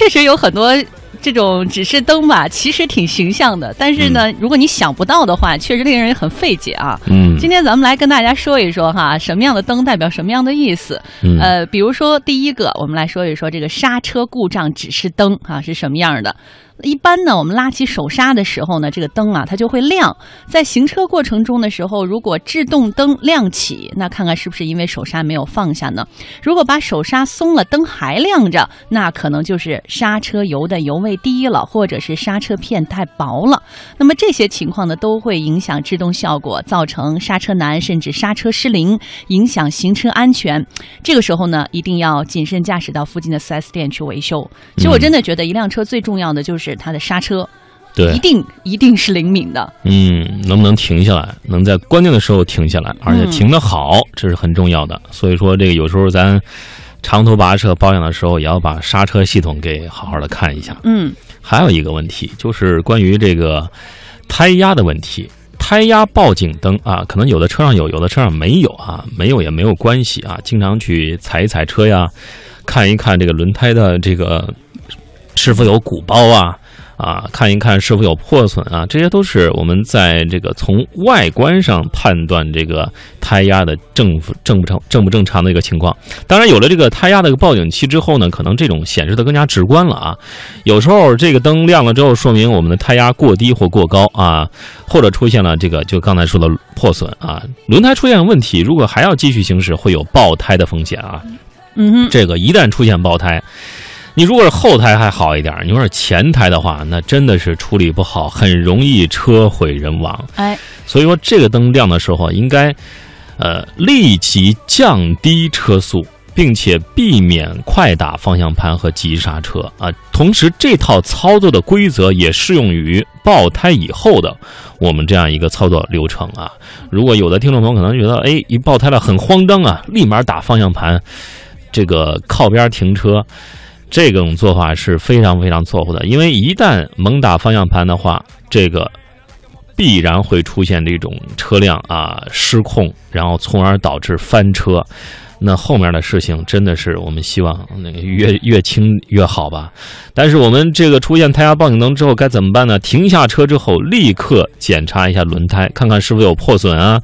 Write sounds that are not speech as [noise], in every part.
确实有很多这种指示灯吧，其实挺形象的，但是呢，如果你想不到的话，确实令人很费解啊。嗯，今天咱们来跟大家说一说哈，什么样的灯代表什么样的意思。嗯呃，比如说第一个，我们来说一说这个刹车故障指示灯啊是什么样的。一般呢，我们拉起手刹的时候呢，这个灯啊它就会亮。在行车过程中的时候，如果制动灯亮起，那看看是不是因为手刹没有放下呢？如果把手刹松了，灯还亮着，那可能就是刹车油的油位低了，或者是刹车片太薄了。那么这些情况呢，都会影响制动效果，造成刹车难，甚至刹车失灵，影响行车安全。这个时候呢，一定要谨慎驾驶到附近的 4S 店去维修。其实我真的觉得，一辆车最重要的就是它的刹车，对一，定一定是灵敏的。嗯，能不能停下来？能在关键的时候停下来，而且嗯停得好，这是很重要的。所以说，这个有时候咱长途跋涉保养的时候，也要把刹车系统给好好的看一下。嗯还有一个问题就是关于这个胎压的问题。胎压报警灯啊，可能有的车上有，有的车上没有啊，没有也没有关系啊。经常去踩一踩车呀，看一看这个轮胎的这个是否有鼓包啊，啊，看一看是否有破损啊，这些都是我们在这个从外观上判断这个胎压的正负正不正正不正常的一个情况。当然，有了这个胎压的一个报警器之后呢，可能这种显示的更加直观了啊。有时候这个灯亮了之后，说明我们的胎压过低或过高啊，或者出现了这个就刚才说的破损啊，轮胎出现问题，如果还要继续行驶，会有爆胎的风险啊。嗯哼，这个一旦出现爆胎，你如果是后胎还好一点，你要是前胎的话，那真的是处理不好，很容易车毁人亡。哎，所以说，这个灯亮的时候，应该呃立即降低车速，并且避免快打方向盘和急刹车啊。同时，这套操作的规则也适用于爆胎以后的我们这样一个操作流程啊。如果有的听众朋友可能觉得，哎，一爆胎了很慌张啊，立马打方向盘，这个靠边停车。这种做法是非常非常错误的，因为一旦猛打方向盘的话，这个必然会出现这种车辆啊失控，然后从而导致翻车。那后面的事情真的是我们希望那个越越轻越好吧。但是我们这个出现胎压报警灯之后该怎么办呢？停下车之后，立刻检查一下轮胎，看看是否有破损啊，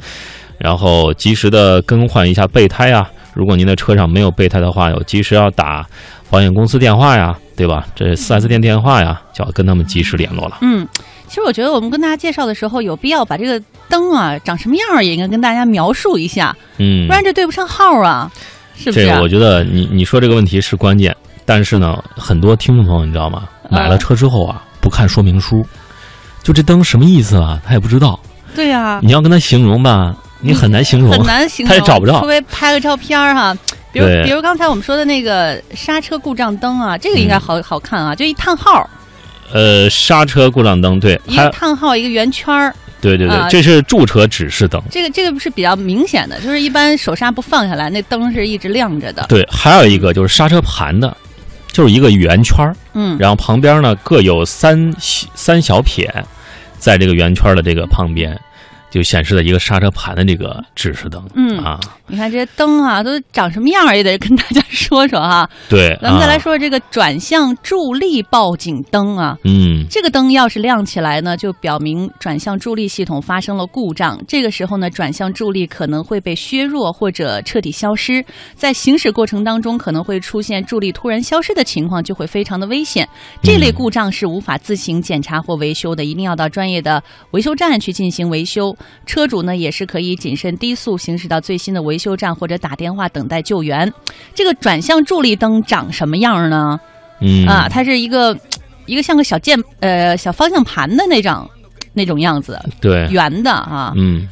然后及时的更换一下备胎啊。如果您的车上没有备胎的话，有及时要打保险公司电话呀，对吧？这四 S 店电话呀，就要跟他们及时联络了。嗯，其实我觉得我们跟大家介绍的时候，有必要把这个灯啊长什么样儿也应该跟大家描述一下，嗯不，然这对不上号啊，是不是啊？这个我觉得你你说这个问题是关键，但是呢，很多听众朋友你知道吗？嗯买了车之后啊，不看说明书，就这灯什么意思啊？他也不知道。对呀、你要跟他形容吧，你很难形容。很难形容，他也找不着除非拍个照片儿哈。比如比如刚才我们说的那个刹车故障灯啊，这个嗯应该好、好看啊，就一叹号，呃，刹车故障灯，对，一个叹号，一个圆圈儿，对对对，啊这是驻车指示灯。这个这个是比较明显的，就是一般手刹不放下来，那灯是一直亮着的。对，还有一个就是刹车盘的，就是一个圆圈儿，嗯，然后旁边呢各有三小三小撇，在这个圆圈的这个旁边，就显示了一个刹车盘的这个指示灯。嗯啊，你看这些灯啊，都长什么样儿也得跟大家 [laughs] 说说哈。对，咱们再来说，说这个转向助力报警灯啊，嗯，这个灯要是亮起来呢，就表明转向助力系统发生了故障。这个时候呢，转向助力可能会被削弱或者彻底消失。在行驶过程当中，可能会出现助力突然消失的情况，就会非常的危险。这类故障是无法自行检查或维修的，一定要到专业的维修站去进行维修。车主呢，也是可以谨慎低速行驶到最新的维修站或者打电话等待救援。这个转向助力灯长什么样呢？嗯啊，它是一个一个像个小键呃小方向盘的那种那种样子，对，圆的啊，嗯，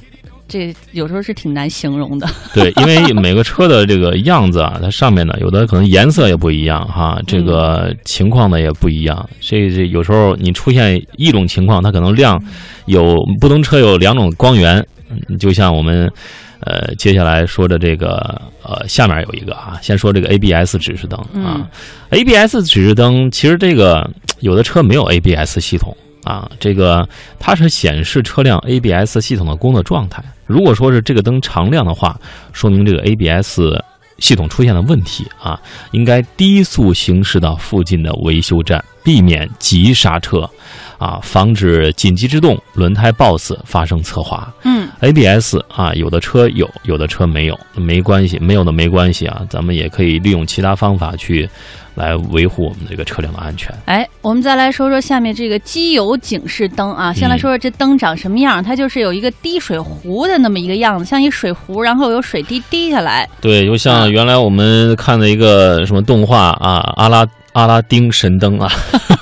这有时候是挺难形容的。对，因为 [laughs] 每个车的这个样子啊，它上面呢有的可能颜色也不一样哈，这个情况呢也不一样。这这有时候你出现一种情况，它可能亮有不同车有两种光源，嗯就像我们呃接下来说的这个呃下面有一个啊，先说这个 ABS 指示灯啊、a b s 指示灯其实这个有的车没有 ABS 系统。啊，这个它是显示车辆 ABS 系统的工作状态。如果说是这个灯常亮的话，说明这个 ABS 系统出现了问题啊，应该低速行驶到附近的维修站，避免急刹车，啊，防止紧急制动、轮胎抱死发生侧滑。嗯 ABS 啊，有的车有，有的车没有，没关系，没有的没关系啊，咱们也可以利用其他方法去来维护我们这个车辆的安全。哎，我们再来说说下面这个机油警示灯啊。先来说说这灯长什么样，它就是有一个滴水壶的那么一个样子，像一水壶，然后有水滴滴下来。对，就像原来我们看的一个什么动画啊，阿拉阿拉丁神灯啊，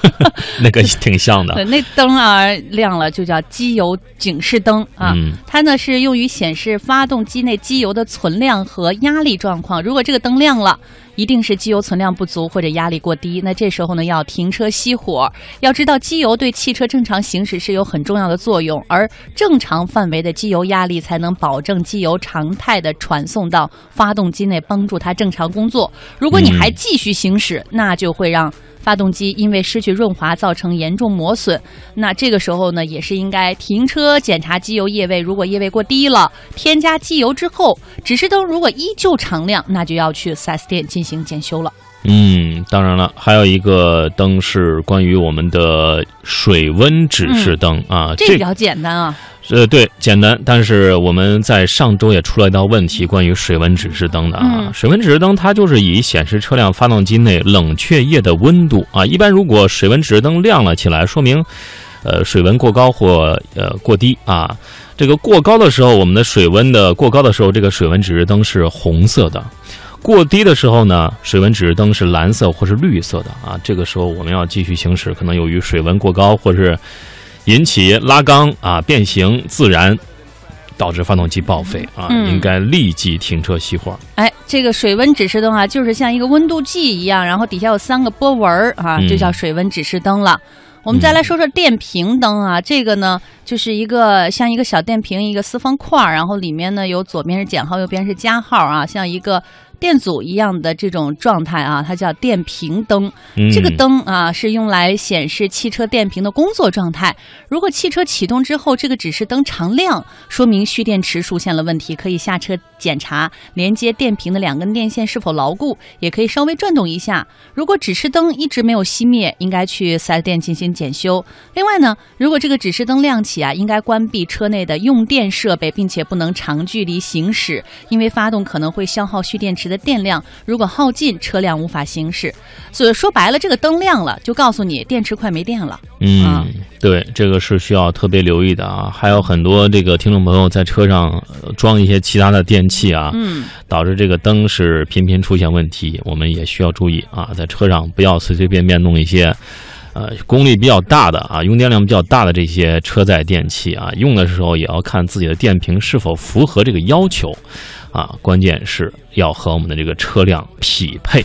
[laughs] 那个挺像的。对，那灯啊亮了就叫机油警示灯啊。嗯它呢是用于显示发动机内机油的存量和压力状况。如果这个灯亮了，一定是机油存量不足或者压力过低。那这时候呢要停车熄火。要知道，机油对汽车正常行驶是有很重要的作用，而正常范围的机油压力才能保证机油常态的传送到发动机内，帮助它正常工作。如果你还继续行驶，那就会让发动机因为失去润滑造成严重磨损。那这个时候呢，也是应该停车检查机油液位，如果液位过低了，添加机油之后，指示灯如果依旧常亮，那就要去 4S 店进行检修了。嗯，当然了，还有一个灯是关于我们的水温指示灯、啊，这个比较简单啊。呃，对，简单，但是我们在上周也出了一道问题，关于水温指示灯的啊。嗯水温指示灯它就是以显示车辆发动机内冷却液的温度啊。一般如果水温指示灯亮了起来，说明呃水温过高或呃过低啊。这个过高的时候，我们的水温的过高的时候，这个水温指示灯是红色的。过低的时候呢，水温指示灯是蓝色或是绿色的啊。这个时候我们要继续行驶，可能由于水温过高或是引起拉缸啊变形自燃，导致发动机报废啊，嗯应该立即停车熄火。哎，这个水温指示灯啊，就是像一个温度计一样，然后底下有三个波纹儿啊，嗯这叫水温指示灯了。我们再来说说电瓶灯啊，这个呢就是一个像一个小电瓶，一个四方块儿，然后里面呢有左边是减号，右边是加号啊，像一个电阻一样的这种状态啊，它叫电瓶灯。嗯、这个灯啊是用来显示汽车电瓶的工作状态。如果汽车启动之后，这个指示灯常亮，说明蓄电池出现了问题，可以下车检查连接电瓶的两根电线是否牢固，也可以稍微转动一下。如果指示灯一直没有熄灭，应该去 4S 店进行检修。另外呢，如果这个指示灯亮起啊，应该关闭车内的用电设备，并且不能长距离行驶，因为发动可能会消耗蓄电池的电量，如果耗尽，车辆无法行驶。所以说白了，这个灯亮了，就告诉你电池快没电了。嗯，啊对，这个是需要特别留意的啊。还有很多这个听众朋友在车上呃装一些其他的电器啊，嗯，导致这个灯是频频出现问题，我们也需要注意啊，在车上不要随随便便弄一些。呃，功率比较大的啊，用电量比较大的这些车载电器啊，用的时候也要看自己的电瓶是否符合这个要求，啊，关键是要和我们的这个车辆匹配。